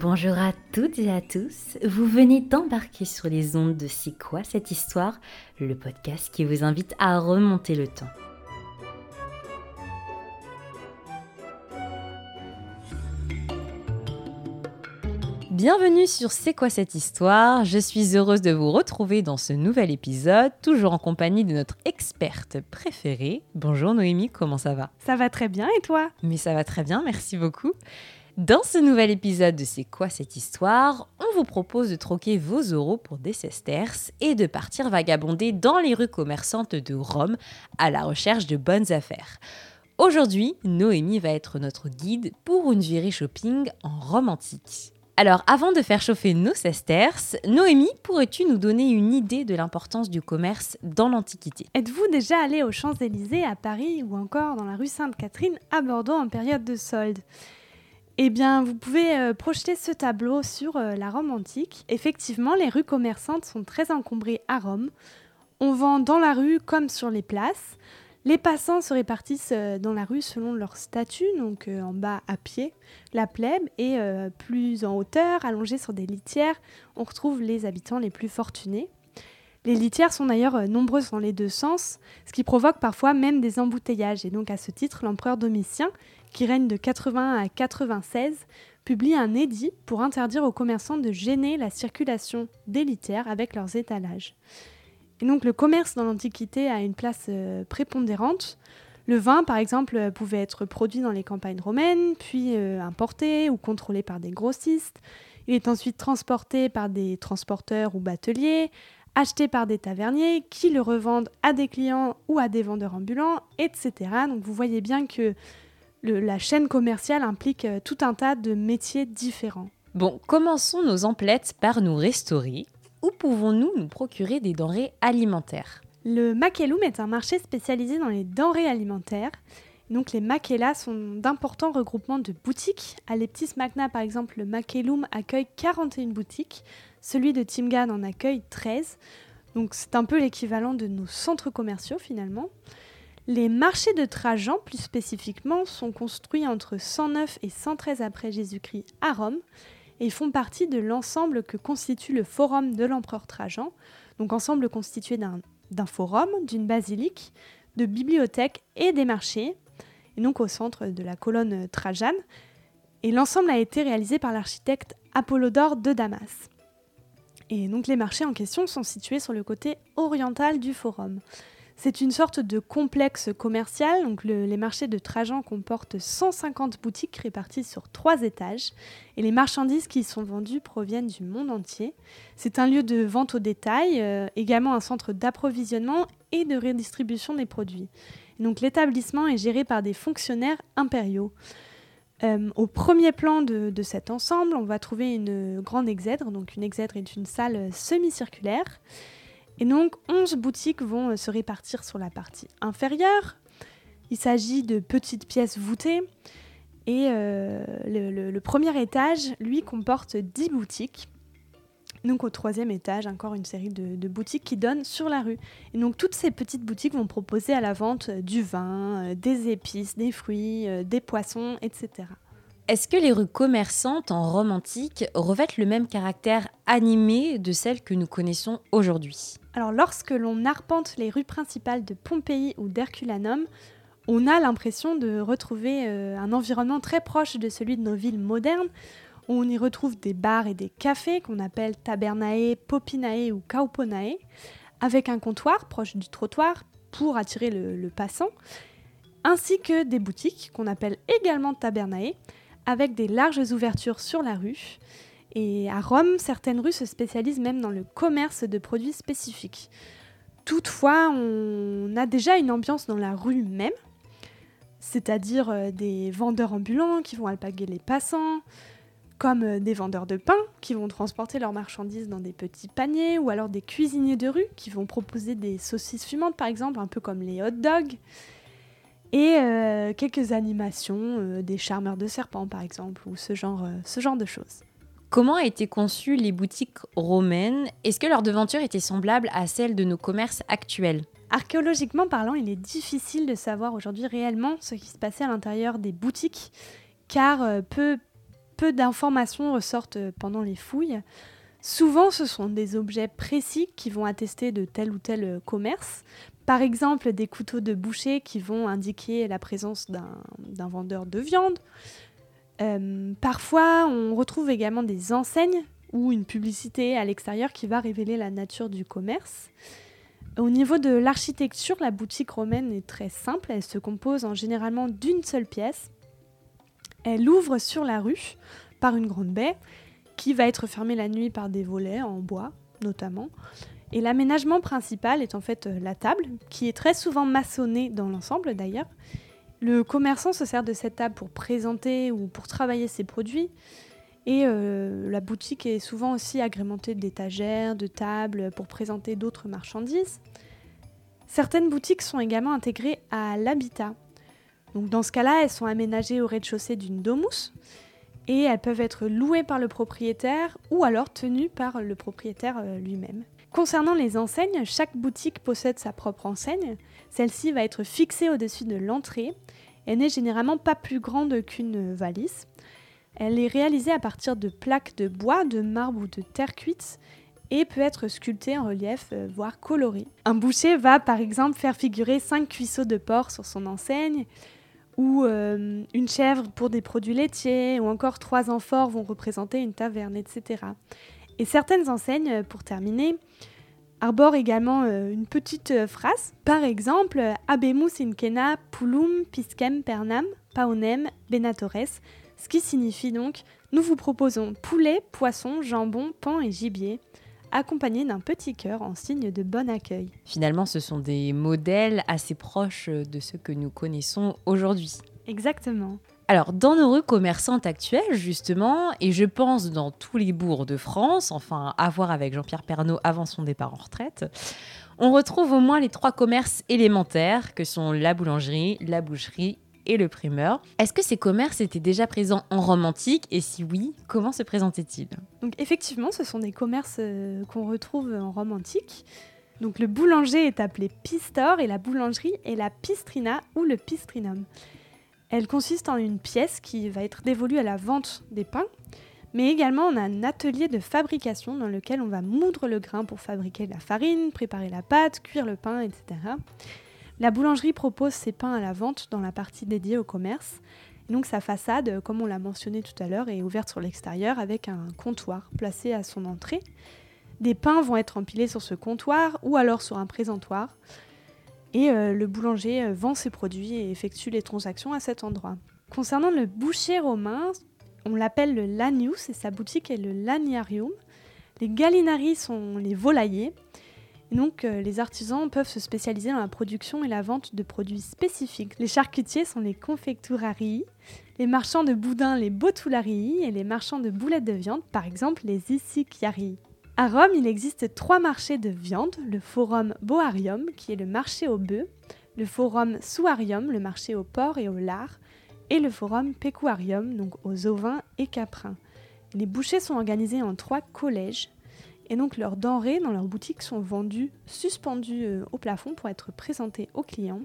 Bonjour à toutes et à tous, vous venez d'embarquer sur les ondes de C'est quoi cette histoire, le podcast qui vous invite à remonter le temps. Bienvenue sur C'est quoi cette histoire Je suis heureuse de vous retrouver dans ce nouvel épisode, toujours en compagnie de notre experte préférée. Bonjour Noémie, comment ça va? Ça va très bien et toi? Mais ça va très bien, merci beaucoup. Dans ce nouvel épisode de C'est quoi cette histoire On vous propose de troquer vos euros pour des sesterces et de partir vagabonder dans les rues commerçantes de Rome à la recherche de bonnes affaires. Aujourd'hui, Noémie va être notre guide pour une virée shopping en Rome antique. Alors, avant de faire chauffer nos sesterces, Noémie, pourrais-tu nous donner une idée de l'importance du commerce dans l'Antiquité? Êtes-vous déjà allé aux Champs-Élysées à Paris ou encore dans la rue Sainte-Catherine à Bordeaux en période de solde? Eh bien, vous pouvez euh, projeter ce tableau sur euh, la Rome antique. Effectivement, les rues commerçantes sont très encombrées à Rome. On vend dans la rue comme sur les places. Les passants se répartissent euh, dans la rue selon leur statut, donc en bas à pied, la plèbe, et plus en hauteur, allongés sur des litières, on retrouve les habitants les plus fortunés. Les litières sont d'ailleurs nombreuses dans les deux sens, ce qui provoque parfois même des embouteillages. Et donc à ce titre, l'empereur Domitien qui règne de 80 à 96, publie un édit pour interdire aux commerçants de gêner la circulation des litières avec leurs étalages. Et donc le commerce dans l'Antiquité a une place euh, prépondérante. Le vin, par exemple, euh, pouvait être produit dans les campagnes romaines, puis euh, importé ou contrôlé par des grossistes. Il est ensuite transporté par des transporteurs ou bateliers, acheté par des taverniers qui le revendent à des clients ou à des vendeurs ambulants, etc. Donc vous voyez bien que la chaîne commerciale implique euh, tout un tas de métiers différents. Bon, commençons nos emplettes par nous restaurer. Où pouvons-nous nous procurer des denrées alimentaires? Le Makellum est un marché spécialisé dans les denrées alimentaires. Donc les Makela sont d'importants regroupements de boutiques. À Leptis Magna par exemple, le Makellum accueille 41 boutiques, celui de Timgad en accueille 13. Donc c'est un peu l'équivalent de nos centres commerciaux finalement. Les marchés de Trajan, plus spécifiquement, sont construits entre 109 et 113 après Jésus-Christ à Rome et font partie de l'ensemble que constitue le forum de l'empereur Trajan, donc ensemble constitué d'un forum, d'une basilique, de bibliothèques et des marchés, et donc au centre de la colonne Trajane. Et l'ensemble a été réalisé par l'architecte Apollodore de Damas. Et donc les marchés en question sont situés sur le côté oriental du forum. C'est une sorte de complexe commercial. Les marchés de Trajan comportent 150 boutiques réparties sur trois étages et les marchandises qui y sont vendues proviennent du monde entier. C'est un lieu de vente au détail, euh, également un centre d'approvisionnement et de redistribution des produits. donc l'établissement est géré par des fonctionnaires impériaux. Euh, au premier plan de, cet ensemble, on va trouver une grande exèdre. Donc une exèdre est une salle semi-circulaire. Et donc 11 boutiques vont euh, se répartir sur la partie inférieure. Il s'agit de petites pièces voûtées. Et euh, le, premier étage, lui, comporte 10 boutiques. Donc au troisième étage, encore une série de, boutiques qui donnent sur la rue. Et donc toutes ces petites boutiques vont proposer à la vente euh, du vin, des épices, des fruits, des poissons, etc. Est-ce que les rues commerçantes en Rome antique revêtent le même caractère animé de celles que nous connaissons aujourd'hui? Alors lorsque l'on arpente les rues principales de Pompéi ou d'Herculanum, on a l'impression de retrouver euh, un environnement très proche de celui de nos villes modernes. On y retrouve des bars et des cafés qu'on appelle tabernae, popinae ou kauponae, avec un comptoir proche du trottoir pour attirer le passant, ainsi que des boutiques qu'on appelle également tabernae, avec des larges ouvertures sur la rue. Et à Rome, certaines rues se spécialisent même dans le commerce de produits spécifiques. Toutefois, on a déjà une ambiance dans la rue même, c'est-à-dire euh, des vendeurs ambulants qui vont alpaguer les passants, comme euh, des vendeurs de pain qui vont transporter leurs marchandises dans des petits paniers, ou alors des cuisiniers de rue qui vont proposer des saucisses fumantes par exemple, un peu comme les hot dogs, et euh, quelques animations, euh, des charmeurs de serpents par exemple, ou ce genre, euh, ce genre de choses. Comment a été conçues les boutiques romaines? Est-ce que leur devanture était semblable à celle de nos commerces actuels? Archéologiquement parlant, il est difficile de savoir aujourd'hui réellement ce qui se passait à l'intérieur des boutiques, car peu peu d'informations ressortent pendant les fouilles. Souvent, ce sont des objets précis qui vont attester de tel ou tel commerce. Par exemple, des couteaux de boucher qui vont indiquer la présence d'un vendeur de viande. Euh, parfois, on retrouve également des enseignes ou une publicité à l'extérieur qui va révéler la nature du commerce. Au niveau de l'architecture, la boutique romaine est très simple. Elle se compose en généralement d'une seule pièce. Elle ouvre sur la rue par une grande baie qui va être fermée la nuit par des volets en bois notamment. Et l'aménagement principal est en fait euh, la table, qui est très souvent maçonnée dans l'ensemble d'ailleurs. Le commerçant se sert de cette table pour présenter ou pour travailler ses produits. Et euh, la boutique est souvent aussi agrémentée d'étagères, de tables pour présenter d'autres marchandises. Certaines boutiques sont également intégrées à l'habitat. Donc dans ce cas-là, elles sont aménagées au rez-de-chaussée d'une domus et elles peuvent être louées par le propriétaire ou alors tenues par le propriétaire euh, lui-même. Concernant les enseignes, chaque boutique possède sa propre enseigne. Celle-ci va être fixée au-dessus de l'entrée. Elle n'est généralement pas plus grande qu'une valise. Elle est réalisée à partir de plaques de bois, de marbre ou de terre cuite et peut être sculptée en relief, euh, voire colorée. Un boucher va par exemple faire figurer 5 cuisseaux de porc sur son enseigne, ou euh, une chèvre pour des produits laitiers, ou encore trois amphores vont représenter une taverne, etc. Et certaines enseignes, pour terminer, arborent également euh, une petite euh, phrase. Par exemple, Abemus incena pulum piscem pernam paonem benatores, ce qui signifie donc nous vous proposons poulet, poisson, jambon, pain et gibier accompagnés d'un petit cœur en signe de bon accueil. Finalement, ce sont des modèles assez proches de ceux que nous connaissons aujourd'hui. Exactement. Alors, dans nos rues commerçantes actuelles, justement, et je pense dans tous les bourgs de France, enfin, à voir avec Jean-Pierre Pernaud avant son départ en retraite, on retrouve au moins les trois commerces élémentaires que sont la boulangerie, la boucherie et le primeur. Est-ce que ces commerces étaient déjà présents en Rome antique et si oui, comment se présentaient-ils? Donc effectivement, ce sont des commerces euh, qu'on retrouve en Rome antique. Donc le boulanger est appelé pistor et la boulangerie est la pistrina ou le pistrinum. Elle consiste en une pièce qui va être dévolue à la vente des pains, mais également on a un atelier de fabrication dans lequel on va moudre le grain pour fabriquer la farine, préparer la pâte, cuire le pain, etc. La boulangerie propose ses pains à la vente dans la partie dédiée au commerce. donc sa façade, comme on l'a mentionné tout à l'heure, est ouverte sur l'extérieur avec un comptoir placé à son entrée. Des pains vont être empilés sur ce comptoir ou alors sur un présentoir. Et euh, le boulanger euh, vend ses produits et effectue les transactions à cet endroit. Concernant le boucher romain, on l'appelle le lanius et sa boutique est le laniarium. Les gallinari sont les volaillers. Et donc, euh, les artisans peuvent se spécialiser dans la production et la vente de produits spécifiques. Les charcutiers sont les confecturarii, les marchands de boudins les botularii et les marchands de boulettes de viande, par exemple les isiciarii. À Rome, il existe trois marchés de viande, le Forum Boarium, qui est le marché aux bœufs, le Forum Suarium, le marché aux porcs et aux lards, et le Forum Pecuarium, donc aux ovins et caprins. Les bouchers sont organisés en trois collèges, et donc leurs denrées dans leurs boutiques sont vendues suspendues euh, au plafond pour être présentées aux clients.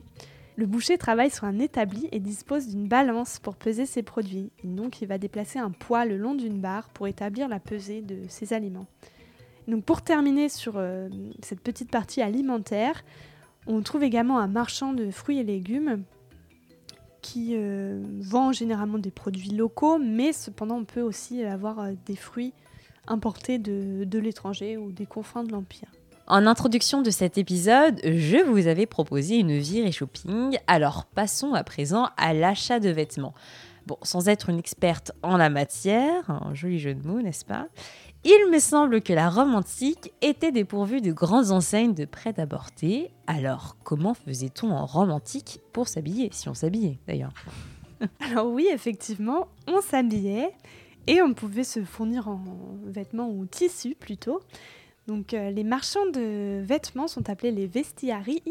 Le boucher travaille sur un établi et dispose d'une balance pour peser ses produits. donc il va déplacer un poids le long d'une barre pour établir la pesée de ses aliments. Donc pour terminer sur euh, cette petite partie alimentaire, on trouve également un marchand de fruits et légumes qui euh, vend généralement des produits locaux, mais cependant on peut aussi avoir euh, des fruits importés de, l'étranger ou des confins de l'Empire. En introduction de cet épisode, je vous avais proposé une virée shopping, alors passons à présent à l'achat de vêtements. Bon, sans être une experte en la matière, un joli jeu de mots, n'est-ce pas? Il me semble que la Rome antique était dépourvue de grandes enseignes de prêt-à-porter. Alors, comment faisait-on en Rome antique pour s'habiller, si on s'habillait d'ailleurs? Alors oui, effectivement, on s'habillait et on pouvait se fournir en vêtements ou tissus plutôt. Donc euh, les marchands de vêtements sont appelés les vestiarii.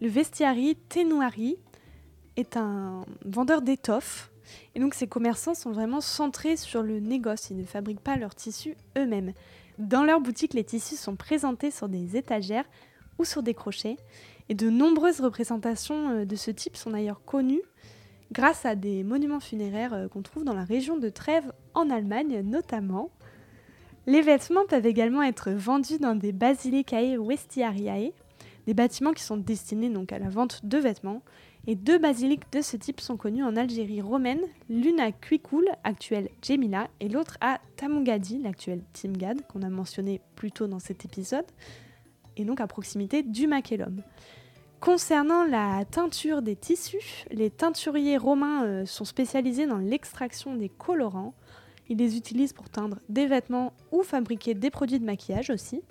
Le vestiari tenuari est un vendeur d'étoffes et donc ces commerçants sont vraiment centrés sur le négoce, ils ne fabriquent pas leurs tissus eux-mêmes. Dans leur boutique, les tissus sont présentés sur des étagères ou sur des crochets. Et de nombreuses représentations euh, de ce type sont d'ailleurs connues, grâce à des monuments funéraires euh, qu'on trouve dans la région de Trèves en Allemagne notamment. Les vêtements peuvent également être vendus dans des basilicae vestiariae, des bâtiments qui sont destinés donc à la vente de vêtements. Et deux basiliques de ce type sont connues en Algérie romaine, l'une à Kuikul, actuelle Jemila, et l'autre à Tamungadi, l'actuelle Timgad, qu'on a mentionné plus tôt dans cet épisode, et donc à proximité du Makélum. Concernant la teinture des tissus, les teinturiers romains euh, sont spécialisés dans l'extraction des colorants. Ils les utilisent pour teindre des vêtements ou fabriquer des produits de maquillage aussi.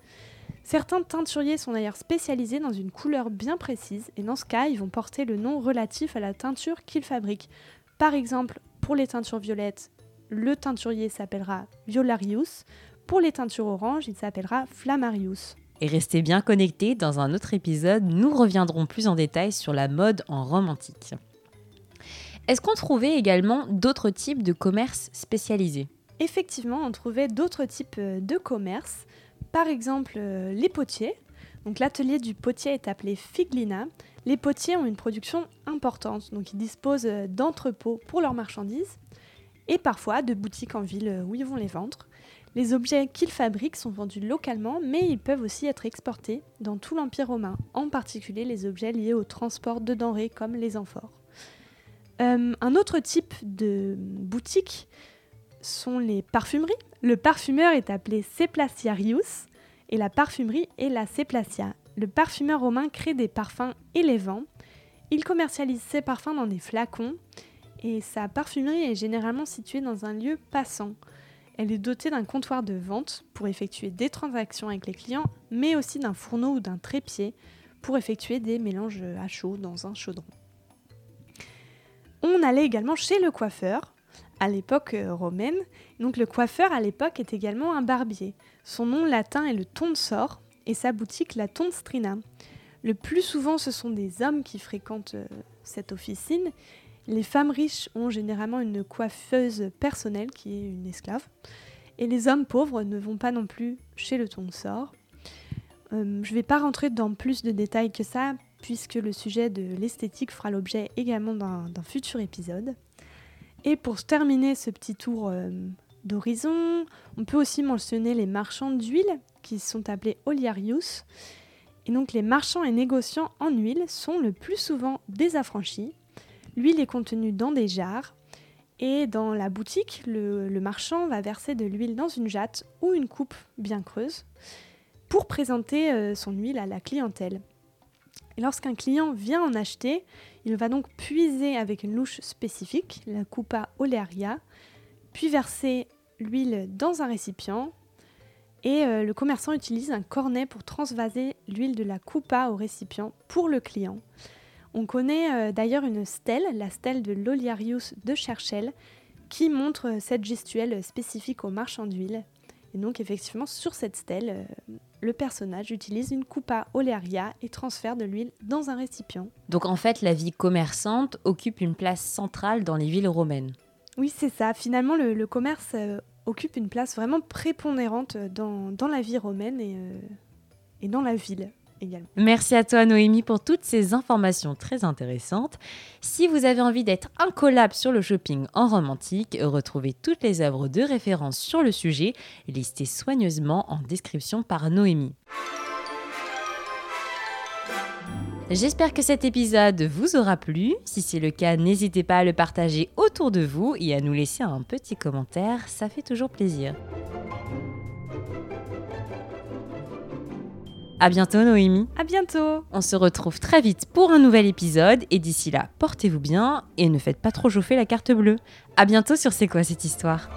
Certains teinturiers sont d'ailleurs spécialisés dans une couleur bien précise et dans ce cas, ils vont porter le nom relatif à la teinture qu'ils fabriquent. Par exemple, pour les teintures violettes, le teinturier s'appellera Violarius. Pour les teintures oranges, il s'appellera Flammarius. Et restez bien connectés, dans un autre épisode, nous reviendrons plus en détail sur la mode en Rome antique. Est-ce qu'on trouvait également d'autres types de commerces spécialisés? Effectivement, on trouvait d'autres types euh, de commerces, par exemple euh, les potiers. Donc l'atelier du potier est appelé Figlina. Les potiers ont une production importante, donc ils disposent euh, d'entrepôts pour leurs marchandises et parfois de boutiques en ville où ils vont les vendre. Les objets qu'ils fabriquent sont vendus localement, mais ils peuvent aussi être exportés dans tout l'Empire romain, en particulier les objets liés au transport de denrées comme les amphores. Euh, un autre type de boutique sont les parfumeries. Le parfumeur est appelé Seplaciarius et la parfumerie est la Seplacia. Le parfumeur romain crée des parfums et les vend. Il commercialise ses parfums dans des flacons et sa parfumerie est généralement située dans un lieu passant. Elle est dotée d'un comptoir de vente pour effectuer des transactions avec les clients, mais aussi d'un fourneau ou d'un trépied pour effectuer des mélanges à chaud dans un chaudron. On allait également chez le coiffeur à l'époque euh, romaine. Donc le coiffeur à l'époque est également un barbier. Son nom latin est le tonsor et sa boutique la tonstrina. Le plus souvent ce sont des hommes qui fréquentent euh, cette officine les femmes riches ont généralement une coiffeuse personnelle qui est une esclave. Et les hommes pauvres ne vont pas non plus chez le tonsor. Euh, je ne vais pas rentrer dans plus de détails que ça, puisque le sujet de l'esthétique fera l'objet également d'un futur épisode. Et pour terminer ce petit tour euh, d'horizon, on peut aussi mentionner les marchands d'huile, qui sont appelés oliarius. Et donc les marchands et négociants en huile sont le plus souvent des affranchis, L'huile est contenue dans des jarres et dans la boutique, le, marchand va verser de l'huile dans une jatte ou une coupe bien creuse pour présenter euh, son huile à la clientèle. Lorsqu'un client vient en acheter, il va donc puiser avec une louche spécifique, la coupa olearia, puis verser l'huile dans un récipient. Et euh, le commerçant utilise un cornet pour transvaser l'huile de la coupa au récipient pour le client. On connaît euh, d'ailleurs une stèle, la stèle de l'Oliarius de Cherchel, qui montre euh, cette gestuelle spécifique aux marchands d'huile. Et donc effectivement, sur cette stèle, le personnage utilise une coupa olearia et transfère de l'huile dans un récipient. Donc en fait, la vie commerçante occupe une place centrale dans les villes romaines. Oui, c'est ça. Finalement, le, commerce occupe une place vraiment prépondérante dans, la vie romaine et dans la ville. Merci à toi Noémie pour toutes ces informations très intéressantes. Si vous avez envie d'être incollable sur le shopping en romantique, retrouvez toutes les œuvres de référence sur le sujet, listées soigneusement en description par Noémie. J'espère que cet épisode vous aura plu. Si c'est le cas, n'hésitez pas à le partager autour de vous et à nous laisser un petit commentaire, ça fait toujours plaisir. À bientôt Noémie. À bientôt. On se retrouve très vite pour un nouvel épisode et d'ici là, portez-vous bien et ne faites pas trop chauffer la carte bleue. À bientôt sur C'est quoi cette histoire?